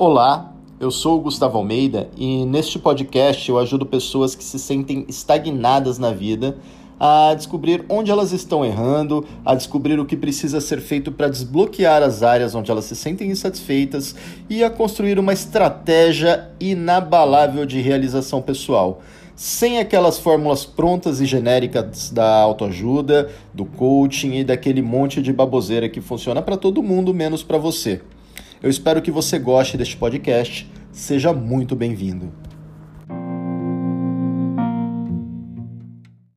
Olá, eu sou o Gustavo Almeida e neste podcast eu ajudo pessoas que se sentem estagnadas na vida a descobrir onde elas estão errando, a descobrir o que precisa ser feito para desbloquear as áreas onde elas se sentem insatisfeitas e a construir uma estratégia inabalável de realização pessoal. Sem aquelas fórmulas prontas e genéricas da autoajuda, do coaching e daquele monte de baboseira que funciona para todo mundo menos para você. Eu espero que você goste deste podcast. Seja muito bem-vindo.